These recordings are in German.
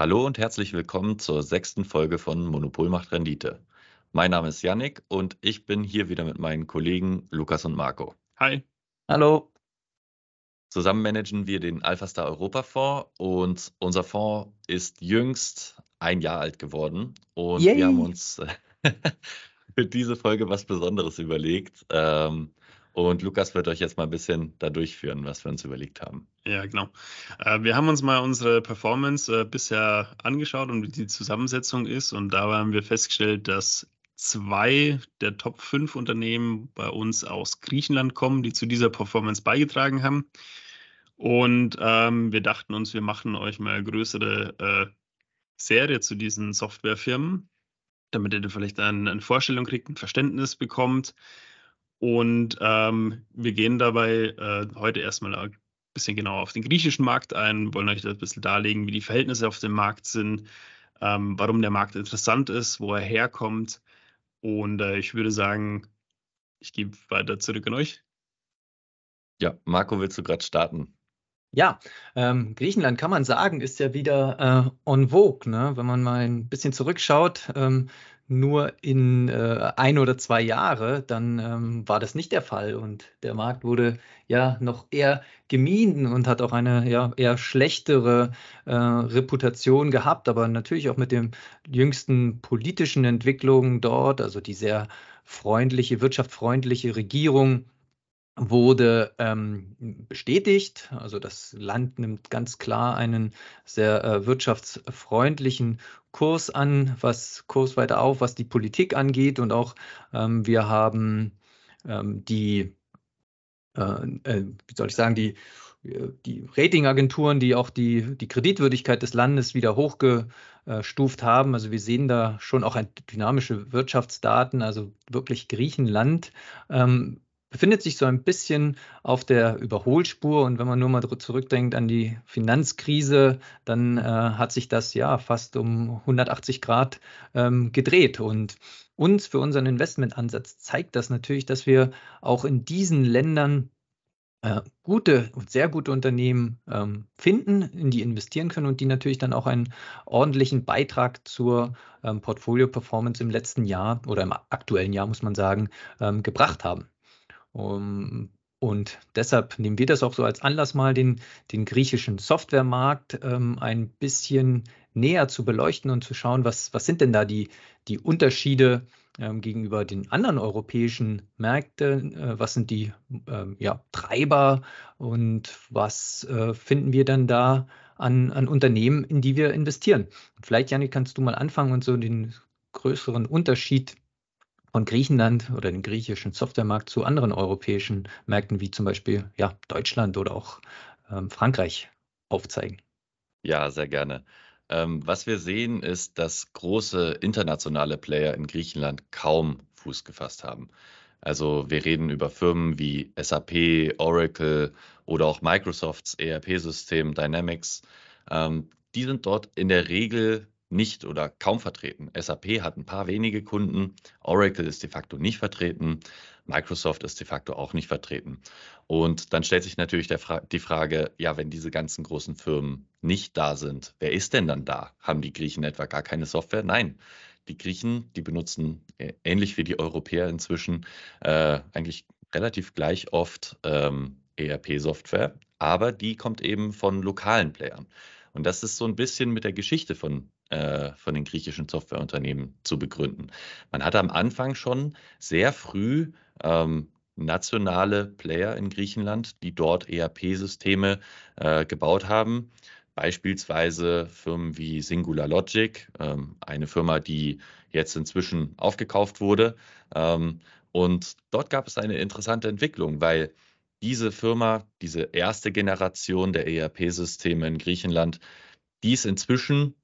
Hallo und herzlich willkommen zur sechsten Folge von Monopol macht Rendite. Mein Name ist Yannick und ich bin hier wieder mit meinen Kollegen Lukas und Marco. Hi. Hallo. Zusammen managen wir den Alphastar Europa Fonds und unser Fonds ist jüngst ein Jahr alt geworden und Yay. wir haben uns für diese Folge was Besonderes überlegt. Ähm, und Lukas wird euch jetzt mal ein bisschen da durchführen, was wir uns überlegt haben. Ja, genau. Äh, wir haben uns mal unsere Performance äh, bisher angeschaut und wie die Zusammensetzung ist. Und da haben wir festgestellt, dass zwei der Top 5 Unternehmen bei uns aus Griechenland kommen, die zu dieser Performance beigetragen haben. Und ähm, wir dachten uns, wir machen euch mal eine größere äh, Serie zu diesen Softwarefirmen, damit ihr vielleicht eine, eine Vorstellung kriegt, ein Verständnis bekommt und ähm, wir gehen dabei äh, heute erstmal ein bisschen genauer auf den griechischen Markt ein, wollen euch das ein bisschen darlegen, wie die Verhältnisse auf dem Markt sind, ähm, warum der Markt interessant ist, wo er herkommt. Und äh, ich würde sagen, ich gebe weiter zurück an euch. Ja, Marco, willst du gerade starten? Ja, ähm, Griechenland kann man sagen, ist ja wieder äh, en vogue, ne? wenn man mal ein bisschen zurückschaut. Ähm, nur in äh, ein oder zwei Jahre, dann ähm, war das nicht der Fall. Und der Markt wurde ja noch eher gemieden und hat auch eine ja, eher schlechtere äh, Reputation gehabt, aber natürlich auch mit den jüngsten politischen Entwicklungen dort, also die sehr freundliche, wirtschaftsfreundliche Regierung wurde ähm, bestätigt. Also das Land nimmt ganz klar einen sehr äh, wirtschaftsfreundlichen Kurs an, was Kurs weiter auf, was die Politik angeht. Und auch ähm, wir haben ähm, die, äh, äh, wie soll ich sagen, die, die Ratingagenturen, die auch die, die Kreditwürdigkeit des Landes wieder hochgestuft haben. Also wir sehen da schon auch dynamische Wirtschaftsdaten, also wirklich Griechenland ähm, befindet sich so ein bisschen auf der Überholspur. Und wenn man nur mal zurückdenkt an die Finanzkrise, dann äh, hat sich das ja fast um 180 Grad ähm, gedreht. Und uns für unseren Investmentansatz zeigt das natürlich, dass wir auch in diesen Ländern äh, gute und sehr gute Unternehmen ähm, finden, in die investieren können und die natürlich dann auch einen ordentlichen Beitrag zur ähm, Portfolio-Performance im letzten Jahr oder im aktuellen Jahr, muss man sagen, ähm, gebracht haben. Um, und deshalb nehmen wir das auch so als Anlass, mal den, den griechischen Softwaremarkt ähm, ein bisschen näher zu beleuchten und zu schauen, was, was sind denn da die, die Unterschiede ähm, gegenüber den anderen europäischen Märkten, äh, was sind die ähm, ja, Treiber und was äh, finden wir dann da an, an Unternehmen, in die wir investieren. Vielleicht, Janik, kannst du mal anfangen und so den größeren Unterschied von Griechenland oder den griechischen Softwaremarkt zu anderen europäischen Märkten wie zum Beispiel ja, Deutschland oder auch ähm, Frankreich aufzeigen? Ja, sehr gerne. Ähm, was wir sehen, ist, dass große internationale Player in Griechenland kaum Fuß gefasst haben. Also wir reden über Firmen wie SAP, Oracle oder auch Microsofts ERP-System Dynamics. Ähm, die sind dort in der Regel nicht oder kaum vertreten. SAP hat ein paar wenige Kunden, Oracle ist de facto nicht vertreten, Microsoft ist de facto auch nicht vertreten. Und dann stellt sich natürlich Fra die Frage, ja, wenn diese ganzen großen Firmen nicht da sind, wer ist denn dann da? Haben die Griechen etwa gar keine Software? Nein. Die Griechen, die benutzen äh, ähnlich wie die Europäer inzwischen äh, eigentlich relativ gleich oft ähm, ERP-Software, aber die kommt eben von lokalen Playern. Und das ist so ein bisschen mit der Geschichte von äh, von den griechischen Softwareunternehmen zu begründen. Man hatte am Anfang schon sehr früh ähm, nationale Player in Griechenland, die dort ERP-Systeme äh, gebaut haben. Beispielsweise Firmen wie Singular Logic, ähm, eine Firma, die jetzt inzwischen aufgekauft wurde. Ähm, und dort gab es eine interessante Entwicklung, weil diese Firma, diese erste Generation der ERP-Systeme in Griechenland, die ist inzwischen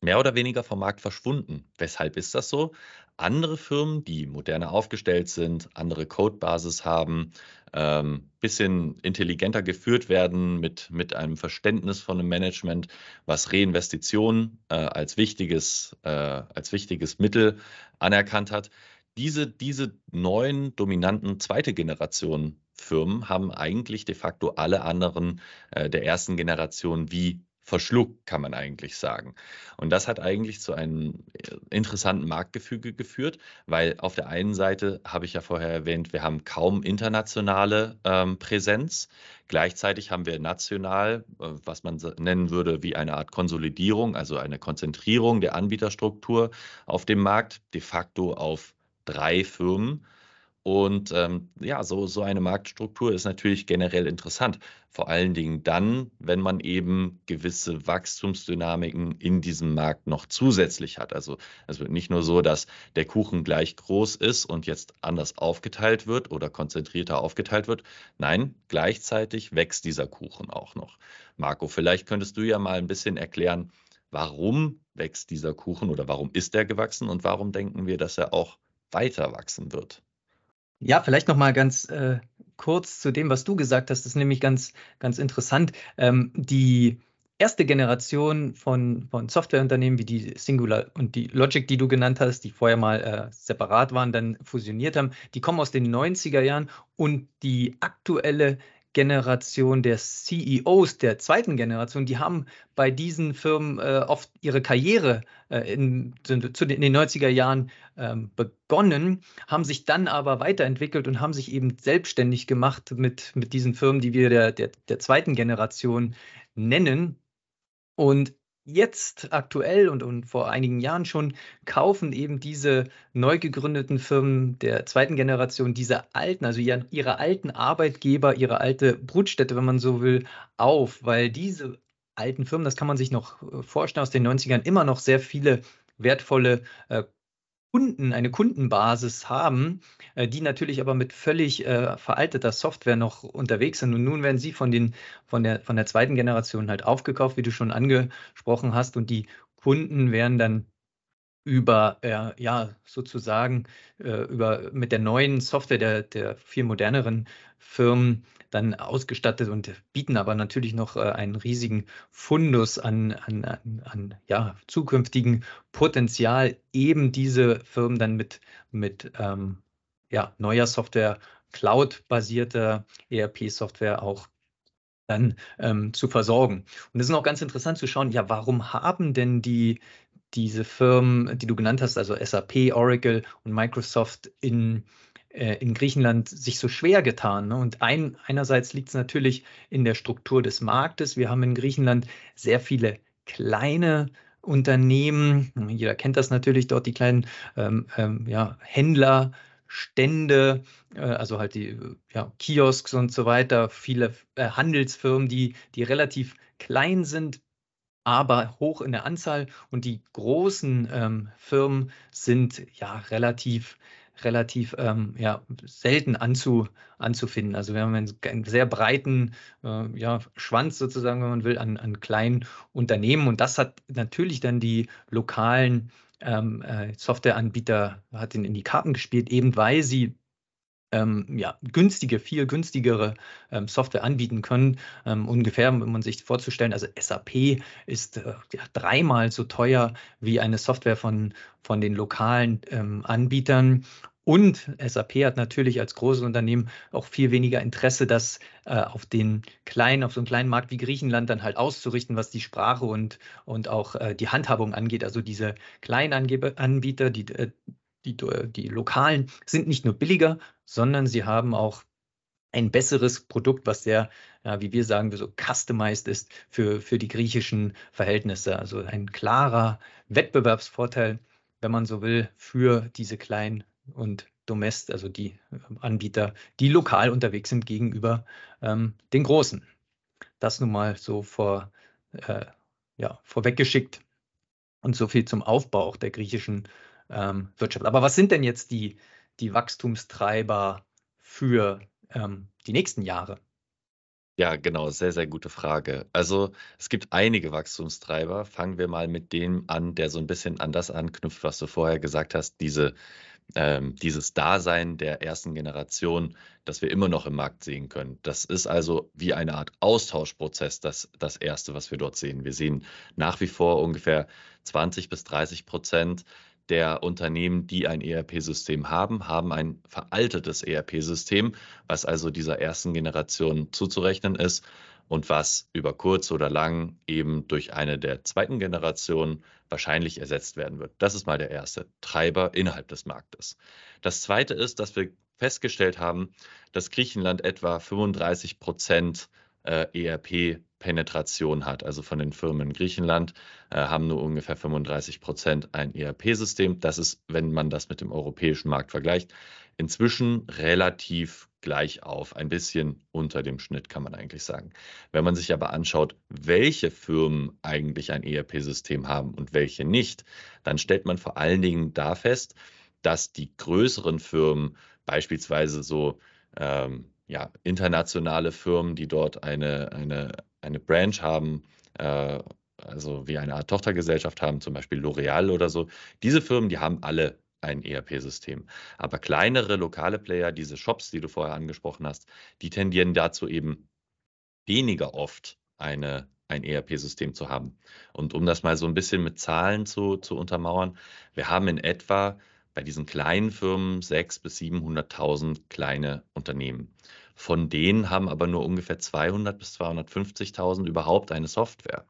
mehr oder weniger vom Markt verschwunden. Weshalb ist das so? Andere Firmen, die moderner aufgestellt sind, andere Codebasis haben, ähm, bisschen intelligenter geführt werden mit, mit einem Verständnis von einem Management, was Reinvestitionen äh, als, wichtiges, äh, als wichtiges Mittel anerkannt hat. Diese, diese neuen dominanten zweite Generation Firmen haben eigentlich de facto alle anderen äh, der ersten Generation wie verschluckt, kann man eigentlich sagen. Und das hat eigentlich zu einem äh, interessanten Marktgefüge geführt, weil auf der einen Seite habe ich ja vorher erwähnt, wir haben kaum internationale ähm, Präsenz. Gleichzeitig haben wir national, äh, was man nennen würde, wie eine Art Konsolidierung, also eine Konzentrierung der Anbieterstruktur auf dem Markt, de facto auf drei Firmen und ähm, ja, so, so eine Marktstruktur ist natürlich generell interessant. Vor allen Dingen dann, wenn man eben gewisse Wachstumsdynamiken in diesem Markt noch zusätzlich hat. Also es wird nicht nur so, dass der Kuchen gleich groß ist und jetzt anders aufgeteilt wird oder konzentrierter aufgeteilt wird. Nein, gleichzeitig wächst dieser Kuchen auch noch. Marco, vielleicht könntest du ja mal ein bisschen erklären, warum wächst dieser Kuchen oder warum ist er gewachsen und warum denken wir, dass er auch weiter wachsen wird? Ja, vielleicht noch mal ganz äh, kurz zu dem, was du gesagt hast. Das ist nämlich ganz, ganz interessant. Ähm, die erste Generation von, von Softwareunternehmen wie die Singular und die Logic, die du genannt hast, die vorher mal äh, separat waren, dann fusioniert haben, die kommen aus den 90er Jahren und die aktuelle Generation der CEOs der zweiten Generation, die haben bei diesen Firmen äh, oft ihre Karriere äh, in, den, in den 90er Jahren ähm, begonnen, haben sich dann aber weiterentwickelt und haben sich eben selbstständig gemacht mit, mit diesen Firmen, die wir der, der, der zweiten Generation nennen. Und jetzt aktuell und, und vor einigen Jahren schon kaufen eben diese neu gegründeten Firmen der zweiten Generation diese alten, also ihre, ihre alten Arbeitgeber, ihre alte Brutstätte, wenn man so will, auf, weil diese alten Firmen, das kann man sich noch äh, vorstellen, aus den 90ern immer noch sehr viele wertvolle äh, Kunden, eine Kundenbasis haben, äh, die natürlich aber mit völlig äh, veralteter Software noch unterwegs sind. Und nun werden sie von, den, von, der, von der zweiten Generation halt aufgekauft, wie du schon angesprochen hast. Und die Kunden werden dann über, äh, ja, sozusagen, äh, über, mit der neuen Software der, der viel moderneren Firmen dann ausgestattet und bieten aber natürlich noch äh, einen riesigen Fundus an, an, an, an ja, zukünftigen Potenzial, eben diese Firmen dann mit, mit ähm, ja, neuer Software, Cloud-basierter ERP-Software auch dann ähm, zu versorgen. Und es ist auch ganz interessant zu schauen, ja, warum haben denn die, diese Firmen, die du genannt hast, also SAP, Oracle und Microsoft in, in Griechenland sich so schwer getan. Ne? Und ein, einerseits liegt es natürlich in der Struktur des Marktes. Wir haben in Griechenland sehr viele kleine Unternehmen. Jeder kennt das natürlich dort, die kleinen ähm, ähm, ja, Händler, Stände, äh, also halt die ja, Kiosks und so weiter, viele äh, Handelsfirmen, die, die relativ klein sind, aber hoch in der Anzahl. Und die großen ähm, Firmen sind ja relativ relativ ähm, ja, selten anzu, anzufinden. Also wir haben einen, sehr breiten äh, ja, Schwanz sozusagen, wenn man will, an, an kleinen Unternehmen. Und das hat natürlich dann die lokalen ähm, äh, Softwareanbieter hat in, in die Karten gespielt, eben weil sie ähm, ja, günstige, viel günstigere ähm, Software anbieten können. Ähm, ungefähr, wenn man sich vorzustellen, also SAP ist äh, ja, dreimal so teuer wie eine Software von, von den lokalen ähm, Anbietern. Und SAP hat natürlich als großes Unternehmen auch viel weniger Interesse, das äh, auf den kleinen, auf so einem kleinen Markt wie Griechenland dann halt auszurichten, was die Sprache und, und auch äh, die Handhabung angeht. Also diese kleinen Anbieter, die, äh, die, die lokalen, sind nicht nur billiger, sondern sie haben auch ein besseres Produkt, was sehr, ja, wie wir sagen, so customized ist für, für die griechischen Verhältnisse. Also ein klarer Wettbewerbsvorteil, wenn man so will, für diese kleinen und Domest, also die ähm, Anbieter, die lokal unterwegs sind gegenüber ähm, den Großen. Das nun mal so vor, äh, ja, vorweggeschickt und so viel zum Aufbau auch der griechischen ähm, Wirtschaft. Aber was sind denn jetzt die, die Wachstumstreiber für ähm, die nächsten Jahre? Ja, genau, sehr, sehr gute Frage. Also es gibt einige Wachstumstreiber. Fangen wir mal mit dem an, der so ein bisschen an das anknüpft, was du vorher gesagt hast, diese ähm, dieses Dasein der ersten Generation, das wir immer noch im Markt sehen können. Das ist also wie eine Art Austauschprozess, das, das Erste, was wir dort sehen. Wir sehen nach wie vor ungefähr 20 bis 30 Prozent der Unternehmen, die ein ERP-System haben, haben ein veraltetes ERP-System, was also dieser ersten Generation zuzurechnen ist. und was über kurz oder lang eben durch eine der zweiten Generation wahrscheinlich ersetzt werden wird. Das ist mal der erste Treiber innerhalb des Marktes. Das zweite ist, dass wir festgestellt haben, dass Griechenland etwa 35 Prozent äh, ERP-Penetration hat. Also von den Firmen in Griechenland äh, haben nur ungefähr 35 Prozent ein ERP-System. Das ist, wenn man das mit dem europäischen Markt vergleicht, inzwischen relativ gleich auf, ein bisschen unter dem Schnitt kann man eigentlich sagen. Wenn man sich aber anschaut, welche Firmen eigentlich ein ERP-System haben und welche nicht, dann stellt man vor allen Dingen da fest, dass die größeren Firmen, beispielsweise so ähm, ja, internationale Firmen, die dort eine, eine, eine Branch haben, äh, also wie eine Art Tochtergesellschaft haben, zum Beispiel L'Oreal oder so, diese Firmen, die haben alle ein ERP-System. Aber kleinere lokale Player, diese Shops, die du vorher angesprochen hast, die tendieren dazu eben weniger oft eine, ein ERP-System zu haben. Und um das mal so ein bisschen mit Zahlen zu, zu untermauern, wir haben in etwa bei diesen kleinen Firmen 600.000 bis 700.000 kleine Unternehmen. Von denen haben aber nur ungefähr 200 bis 250.000 überhaupt eine Software.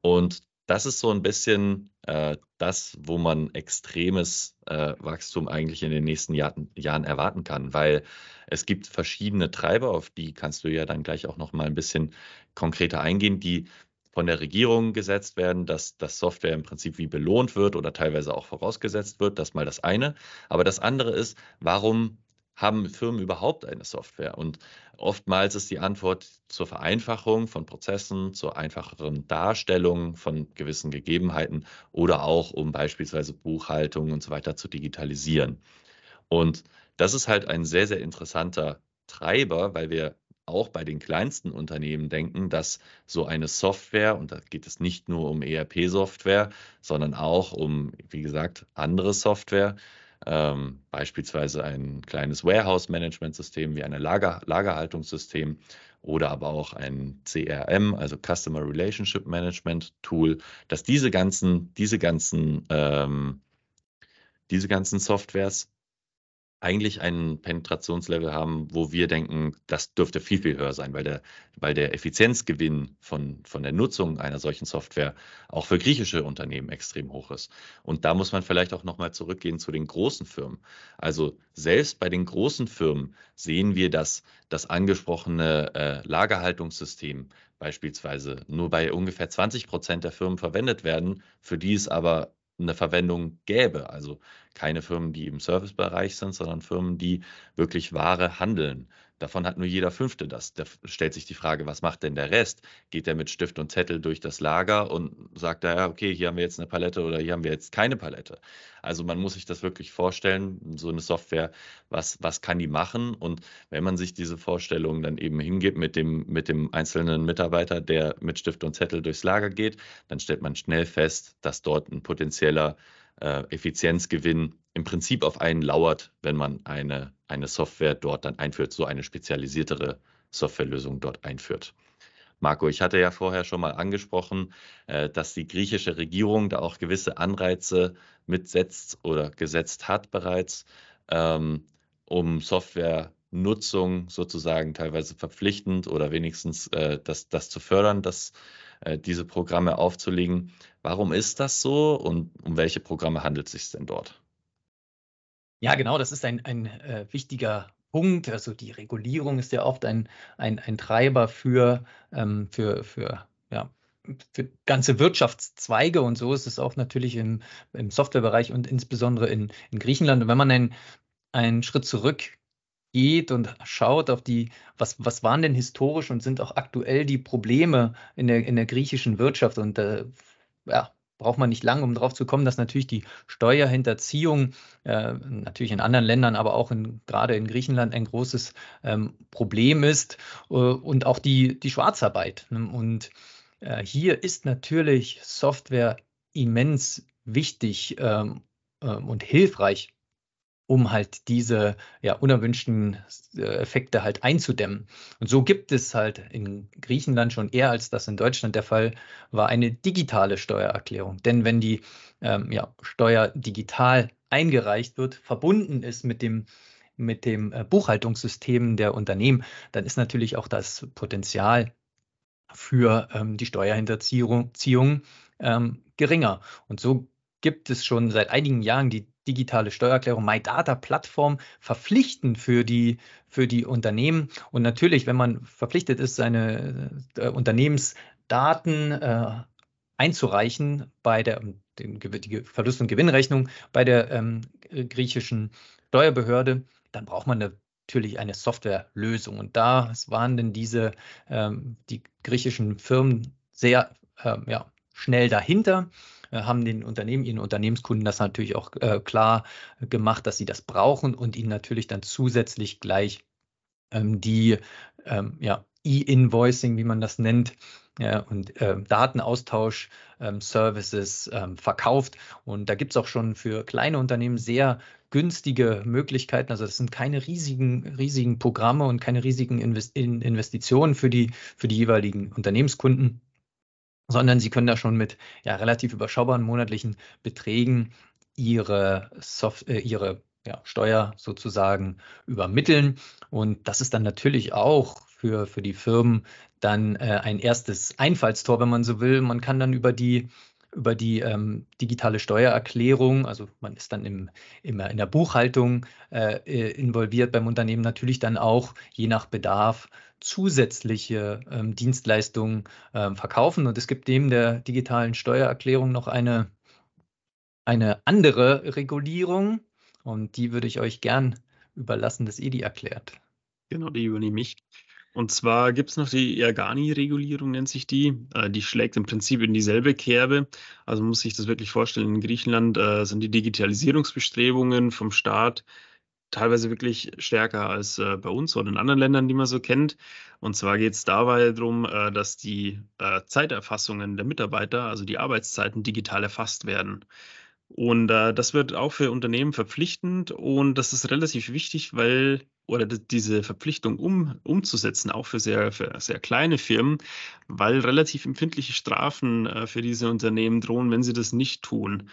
Und das ist so ein bisschen äh, das, wo man extremes äh, Wachstum eigentlich in den nächsten Jahr, Jahren erwarten kann, weil es gibt verschiedene Treiber, auf die kannst du ja dann gleich auch noch mal ein bisschen konkreter eingehen, die von der Regierung gesetzt werden, dass das Software im Prinzip wie belohnt wird oder teilweise auch vorausgesetzt wird. Das mal das eine. Aber das andere ist, warum haben Firmen überhaupt eine Software? Und oftmals ist die Antwort zur Vereinfachung von Prozessen, zur einfacheren Darstellung von gewissen Gegebenheiten oder auch um beispielsweise Buchhaltung und so weiter zu digitalisieren. Und das ist halt ein sehr, sehr interessanter Treiber, weil wir auch bei den kleinsten Unternehmen denken, dass so eine Software, und da geht es nicht nur um ERP-Software, sondern auch um, wie gesagt, andere Software, ähm, beispielsweise ein kleines Warehouse-Management-System wie ein Lager, Lagerhaltungssystem oder aber auch ein CRM, also Customer Relationship Management Tool, dass diese ganzen, diese ganzen, ähm, diese ganzen Softwares eigentlich einen Penetrationslevel haben, wo wir denken, das dürfte viel, viel höher sein, weil der, weil der Effizienzgewinn von, von der Nutzung einer solchen Software auch für griechische Unternehmen extrem hoch ist. Und da muss man vielleicht auch nochmal zurückgehen zu den großen Firmen. Also selbst bei den großen Firmen sehen wir, dass das angesprochene äh, Lagerhaltungssystem beispielsweise nur bei ungefähr 20 Prozent der Firmen verwendet werden, für die es aber eine Verwendung gäbe. Also keine Firmen, die im Servicebereich sind, sondern Firmen, die wirklich Ware handeln. Davon hat nur jeder Fünfte das. Da stellt sich die Frage, was macht denn der Rest? Geht er mit Stift und Zettel durch das Lager und sagt da, ja, okay, hier haben wir jetzt eine Palette oder hier haben wir jetzt keine Palette. Also man muss sich das wirklich vorstellen, so eine Software, was, was kann die machen? Und wenn man sich diese Vorstellung dann eben hingibt mit dem, mit dem einzelnen Mitarbeiter, der mit Stift und Zettel durchs Lager geht, dann stellt man schnell fest, dass dort ein potenzieller äh, Effizienzgewinn im Prinzip auf einen lauert, wenn man eine, eine Software dort dann einführt, so eine spezialisiertere Softwarelösung dort einführt. Marco, ich hatte ja vorher schon mal angesprochen, äh, dass die griechische Regierung da auch gewisse Anreize mitsetzt oder gesetzt hat bereits, ähm, um Softwarenutzung sozusagen teilweise verpflichtend oder wenigstens äh, das, das zu fördern, dass äh, diese Programme aufzulegen. Warum ist das so und um welche Programme handelt es sich denn dort? Ja, genau, das ist ein, ein äh, wichtiger Punkt. Also die Regulierung ist ja oft ein, ein, ein Treiber für, ähm, für, für, ja, für ganze Wirtschaftszweige und so ist es auch natürlich im, im Softwarebereich und insbesondere in, in Griechenland. Und wenn man einen, einen Schritt zurück geht und schaut auf die, was, was waren denn historisch und sind auch aktuell die Probleme in der, in der griechischen Wirtschaft. Und äh, ja, braucht man nicht lange, um darauf zu kommen, dass natürlich die Steuerhinterziehung äh, natürlich in anderen Ländern, aber auch in, gerade in Griechenland ein großes ähm, Problem ist äh, und auch die, die Schwarzarbeit. Und äh, hier ist natürlich Software immens wichtig ähm, ähm und hilfreich um halt diese ja, unerwünschten äh, Effekte halt einzudämmen. Und so gibt es halt in Griechenland schon eher als das in Deutschland der Fall war eine digitale Steuererklärung. Denn wenn die ähm, ja, Steuer digital eingereicht wird, verbunden ist mit dem mit dem äh, Buchhaltungssystem der Unternehmen, dann ist natürlich auch das Potenzial für ähm, die Steuerhinterziehung ähm, geringer. Und so gibt es schon seit einigen Jahren die digitale Steuererklärung MyData-Plattform verpflichtend für die, für die Unternehmen. Und natürlich, wenn man verpflichtet ist, seine äh, Unternehmensdaten äh, einzureichen bei der den, die Verlust- und Gewinnrechnung bei der ähm, griechischen Steuerbehörde, dann braucht man natürlich eine Softwarelösung. Und da waren denn diese ähm, die griechischen Firmen sehr ähm, ja, schnell dahinter haben den Unternehmen, ihren Unternehmenskunden das natürlich auch äh, klar gemacht, dass sie das brauchen und ihnen natürlich dann zusätzlich gleich ähm, die ähm, ja, E-Invoicing, wie man das nennt, ja, und äh, Datenaustausch, ähm, Services ähm, verkauft. Und da gibt es auch schon für kleine Unternehmen sehr günstige Möglichkeiten. Also das sind keine riesigen, riesigen Programme und keine riesigen Invest Investitionen für die, für die jeweiligen Unternehmenskunden sondern Sie können da schon mit ja, relativ überschaubaren monatlichen Beträgen Ihre, Soft äh, ihre ja, Steuer sozusagen übermitteln. Und das ist dann natürlich auch für, für die Firmen dann äh, ein erstes Einfallstor, wenn man so will. Man kann dann über die über die ähm, digitale Steuererklärung, also man ist dann im, im in der Buchhaltung äh, äh involviert beim Unternehmen, natürlich dann auch je nach Bedarf zusätzliche ähm, Dienstleistungen ähm, verkaufen. Und es gibt neben der digitalen Steuererklärung noch eine, eine andere Regulierung. Und die würde ich euch gern überlassen, dass ihr die erklärt. Genau, die übernehme ich. Und zwar gibt es noch die Ergani-Regulierung, nennt sich die. Äh, die schlägt im Prinzip in dieselbe Kerbe. Also muss sich das wirklich vorstellen, in Griechenland äh, sind die Digitalisierungsbestrebungen vom Staat teilweise wirklich stärker als äh, bei uns oder in anderen Ländern, die man so kennt. Und zwar geht es dabei darum, dass die Zeiterfassungen der Mitarbeiter, also die Arbeitszeiten, digital erfasst werden. Und das wird auch für Unternehmen verpflichtend und das ist relativ wichtig, weil, oder diese Verpflichtung um, umzusetzen, auch für sehr, für sehr kleine Firmen, weil relativ empfindliche Strafen äh, für diese Unternehmen drohen, wenn sie das nicht tun.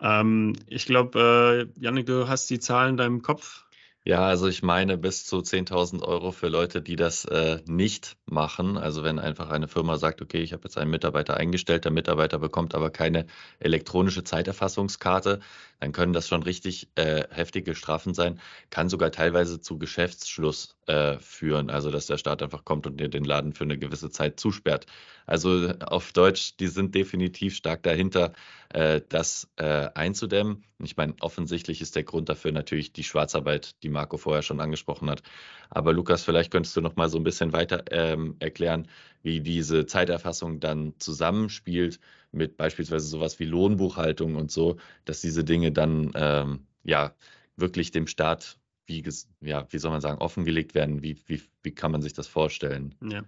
Ähm, ich glaube, äh, Janik, du hast die Zahlen in deinem Kopf. Ja, also ich meine bis zu 10.000 Euro für Leute, die das äh, nicht machen. Also wenn einfach eine Firma sagt, okay, ich habe jetzt einen Mitarbeiter eingestellt, der Mitarbeiter bekommt aber keine elektronische Zeiterfassungskarte, dann können das schon richtig äh, heftige Strafen sein. Kann sogar teilweise zu Geschäftsschluss äh, führen. Also dass der Staat einfach kommt und dir den Laden für eine gewisse Zeit zusperrt. Also auf Deutsch, die sind definitiv stark dahinter, äh, das äh, einzudämmen. Ich meine, offensichtlich ist der Grund dafür natürlich die Schwarzarbeit, die Marco vorher schon angesprochen hat. Aber Lukas, vielleicht könntest du noch mal so ein bisschen weiter ähm, erklären, wie diese Zeiterfassung dann zusammenspielt mit beispielsweise sowas wie Lohnbuchhaltung und so, dass diese Dinge dann ähm, ja wirklich dem Staat wie, ja, wie soll man sagen, offengelegt werden? Wie, wie, wie kann man sich das vorstellen? Ja,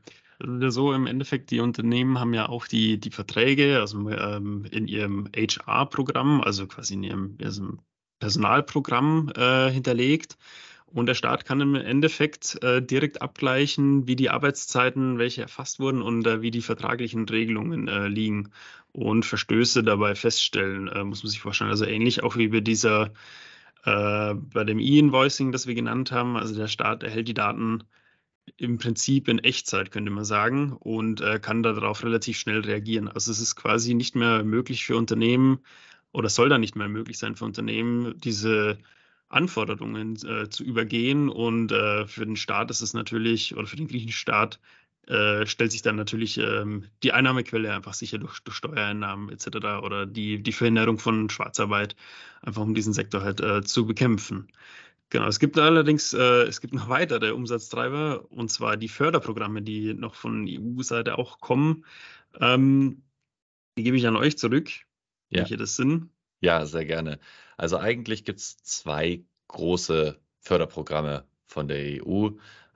so im Endeffekt, die Unternehmen haben ja auch die, die Verträge also ähm, in ihrem HR-Programm, also quasi in ihrem, ihrem Personalprogramm äh, hinterlegt. Und der Staat kann im Endeffekt äh, direkt abgleichen, wie die Arbeitszeiten, welche erfasst wurden und äh, wie die vertraglichen Regelungen äh, liegen und Verstöße dabei feststellen, äh, muss man sich vorstellen. Also ähnlich auch wie bei dieser äh, bei dem E-Invoicing, das wir genannt haben, also der Staat erhält die Daten im Prinzip in Echtzeit, könnte man sagen, und äh, kann darauf relativ schnell reagieren. Also es ist quasi nicht mehr möglich für Unternehmen oder soll da nicht mehr möglich sein für Unternehmen, diese Anforderungen äh, zu übergehen. Und äh, für den Staat ist es natürlich, oder für den griechischen Staat, äh, stellt sich dann natürlich ähm, die Einnahmequelle einfach sicher durch, durch Steuereinnahmen etc. oder die, die Verhinderung von Schwarzarbeit, einfach um diesen Sektor halt äh, zu bekämpfen. Genau, es gibt allerdings, äh, es gibt noch weitere Umsatztreiber und zwar die Förderprogramme, die noch von EU-Seite auch kommen. Ähm, die gebe ich an euch zurück, ja. welche das sind. Ja, sehr gerne. Also eigentlich gibt es zwei große Förderprogramme von der EU.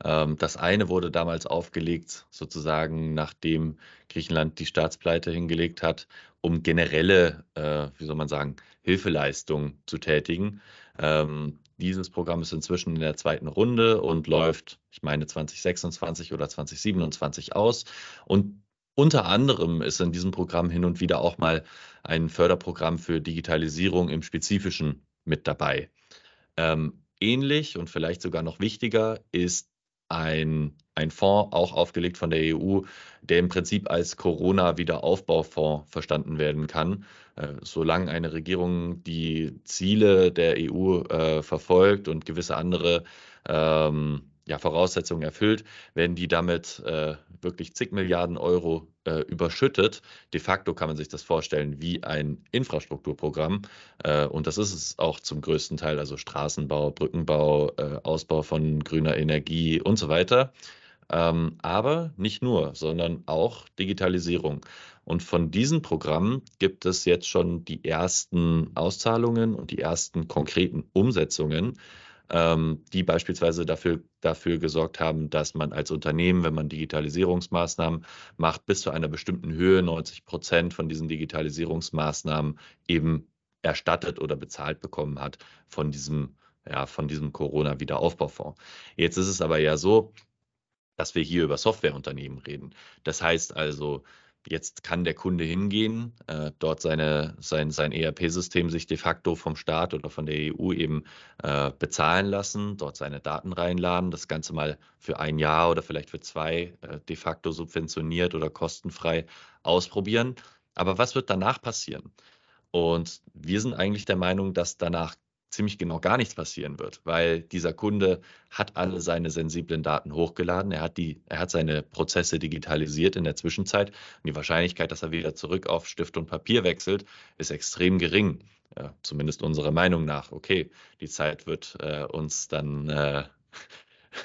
Ähm, das eine wurde damals aufgelegt, sozusagen nachdem Griechenland die Staatspleite hingelegt hat, um generelle, äh, wie soll man sagen, Hilfeleistungen zu tätigen. Ähm, dieses Programm ist inzwischen in der zweiten Runde und läuft, ich meine, 2026 oder 2027 aus. Und unter anderem ist in diesem Programm hin und wieder auch mal ein Förderprogramm für Digitalisierung im Spezifischen mit dabei. Ähm, ähnlich und vielleicht sogar noch wichtiger ist ein, ein Fonds auch aufgelegt von der EU, der im Prinzip als Corona-Wiederaufbaufonds verstanden werden kann. Äh, solange eine Regierung die Ziele der EU äh, verfolgt und gewisse andere ähm, ja, Voraussetzungen erfüllt, werden die damit äh, wirklich zig Milliarden Euro äh, überschüttet. De facto kann man sich das vorstellen wie ein Infrastrukturprogramm. Äh, und das ist es auch zum größten Teil, also Straßenbau, Brückenbau, äh, Ausbau von grüner Energie und so weiter. Ähm, aber nicht nur, sondern auch Digitalisierung. Und von diesen Programmen gibt es jetzt schon die ersten Auszahlungen und die ersten konkreten Umsetzungen ähm, die beispielsweise dafür, dafür gesorgt haben, dass man als Unternehmen, wenn man Digitalisierungsmaßnahmen macht, bis zu einer bestimmten Höhe 90 Prozent von diesen Digitalisierungsmaßnahmen eben erstattet oder bezahlt bekommen hat von diesem, ja, von diesem Corona-Wiederaufbaufonds. Jetzt ist es aber ja so, dass wir hier über Softwareunternehmen reden. Das heißt also, Jetzt kann der Kunde hingehen, äh, dort seine, sein, sein ERP-System sich de facto vom Staat oder von der EU eben äh, bezahlen lassen, dort seine Daten reinladen, das Ganze mal für ein Jahr oder vielleicht für zwei äh, de facto subventioniert oder kostenfrei ausprobieren. Aber was wird danach passieren? Und wir sind eigentlich der Meinung, dass danach ziemlich genau gar nichts passieren wird, weil dieser Kunde hat alle seine sensiblen Daten hochgeladen, er hat, die, er hat seine Prozesse digitalisiert in der Zwischenzeit und die Wahrscheinlichkeit, dass er wieder zurück auf Stift und Papier wechselt, ist extrem gering. Ja, zumindest unserer Meinung nach. Okay, die Zeit wird äh, uns dann äh,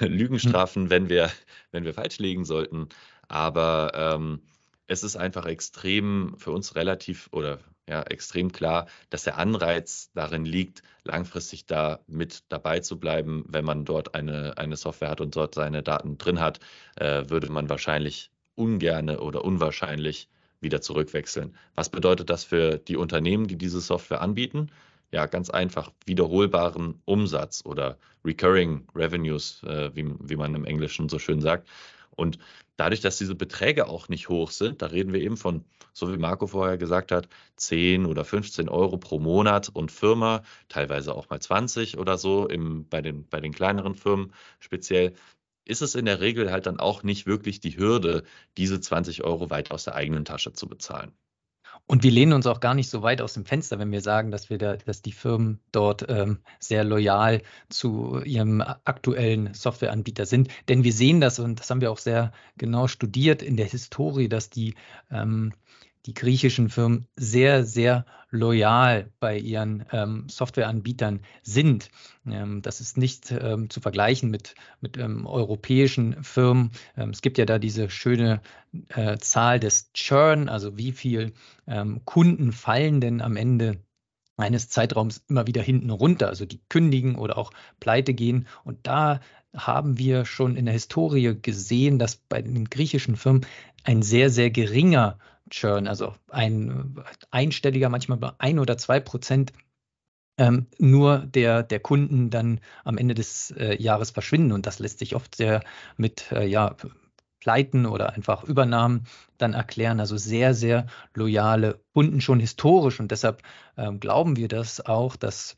Lügen hm. strafen, wenn wir, wenn wir falsch liegen sollten. Aber ähm, es ist einfach extrem für uns relativ oder ja, extrem klar, dass der Anreiz darin liegt, langfristig da mit dabei zu bleiben. Wenn man dort eine, eine Software hat und dort seine Daten drin hat, äh, würde man wahrscheinlich ungerne oder unwahrscheinlich wieder zurückwechseln. Was bedeutet das für die Unternehmen, die diese Software anbieten? Ja, ganz einfach wiederholbaren Umsatz oder Recurring Revenues, äh, wie, wie man im Englischen so schön sagt. Und dadurch, dass diese Beträge auch nicht hoch sind, da reden wir eben von, so wie Marco vorher gesagt hat, 10 oder 15 Euro pro Monat und Firma, teilweise auch mal 20 oder so im, bei, den, bei den kleineren Firmen speziell, ist es in der Regel halt dann auch nicht wirklich die Hürde, diese 20 Euro weit aus der eigenen Tasche zu bezahlen. Und wir lehnen uns auch gar nicht so weit aus dem Fenster, wenn wir sagen, dass wir da, dass die Firmen dort ähm, sehr loyal zu ihrem aktuellen Softwareanbieter sind. Denn wir sehen das und das haben wir auch sehr genau studiert in der Historie, dass die ähm, die griechischen Firmen sehr, sehr loyal bei ihren ähm, Softwareanbietern sind. Ähm, das ist nicht ähm, zu vergleichen mit, mit ähm, europäischen Firmen. Ähm, es gibt ja da diese schöne äh, Zahl des Churn, also wie viel ähm, Kunden fallen denn am Ende eines Zeitraums immer wieder hinten runter, also die kündigen oder auch pleite gehen. Und da haben wir schon in der Historie gesehen, dass bei den griechischen Firmen ein sehr, sehr geringer Churn, also ein einstelliger, manchmal bei ein oder zwei Prozent ähm, nur der, der Kunden dann am Ende des äh, Jahres verschwinden. Und das lässt sich oft sehr mit äh, ja, Pleiten oder einfach Übernahmen dann erklären. Also sehr, sehr loyale Kunden schon historisch. Und deshalb ähm, glauben wir das auch, dass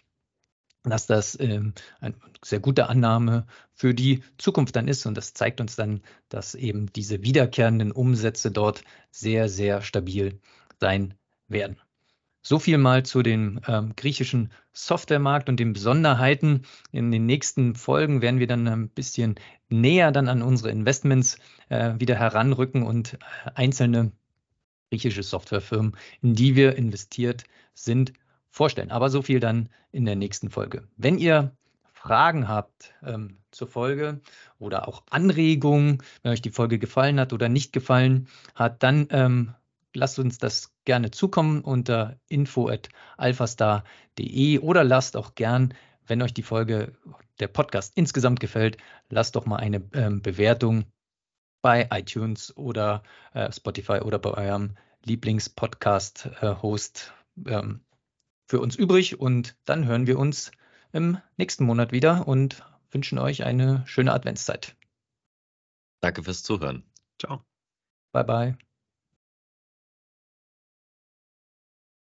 dass das ähm, eine sehr gute Annahme für die Zukunft dann ist. Und das zeigt uns dann, dass eben diese wiederkehrenden Umsätze dort sehr, sehr stabil sein werden. So viel mal zu dem ähm, griechischen Softwaremarkt und den Besonderheiten. In den nächsten Folgen werden wir dann ein bisschen näher dann an unsere Investments äh, wieder heranrücken und äh, einzelne griechische Softwarefirmen, in die wir investiert sind, vorstellen. Aber so viel dann in der nächsten Folge. Wenn ihr Fragen habt ähm, zur Folge oder auch Anregungen, wenn euch die Folge gefallen hat oder nicht gefallen hat, dann ähm, lasst uns das gerne zukommen unter info@alphastar.de oder lasst auch gern, wenn euch die Folge, der Podcast insgesamt gefällt, lasst doch mal eine ähm, Bewertung bei iTunes oder äh, Spotify oder bei eurem Lieblingspodcast-Host äh, ähm, für uns übrig und dann hören wir uns im nächsten Monat wieder und wünschen euch eine schöne Adventszeit. Danke fürs Zuhören. Ciao. Bye bye.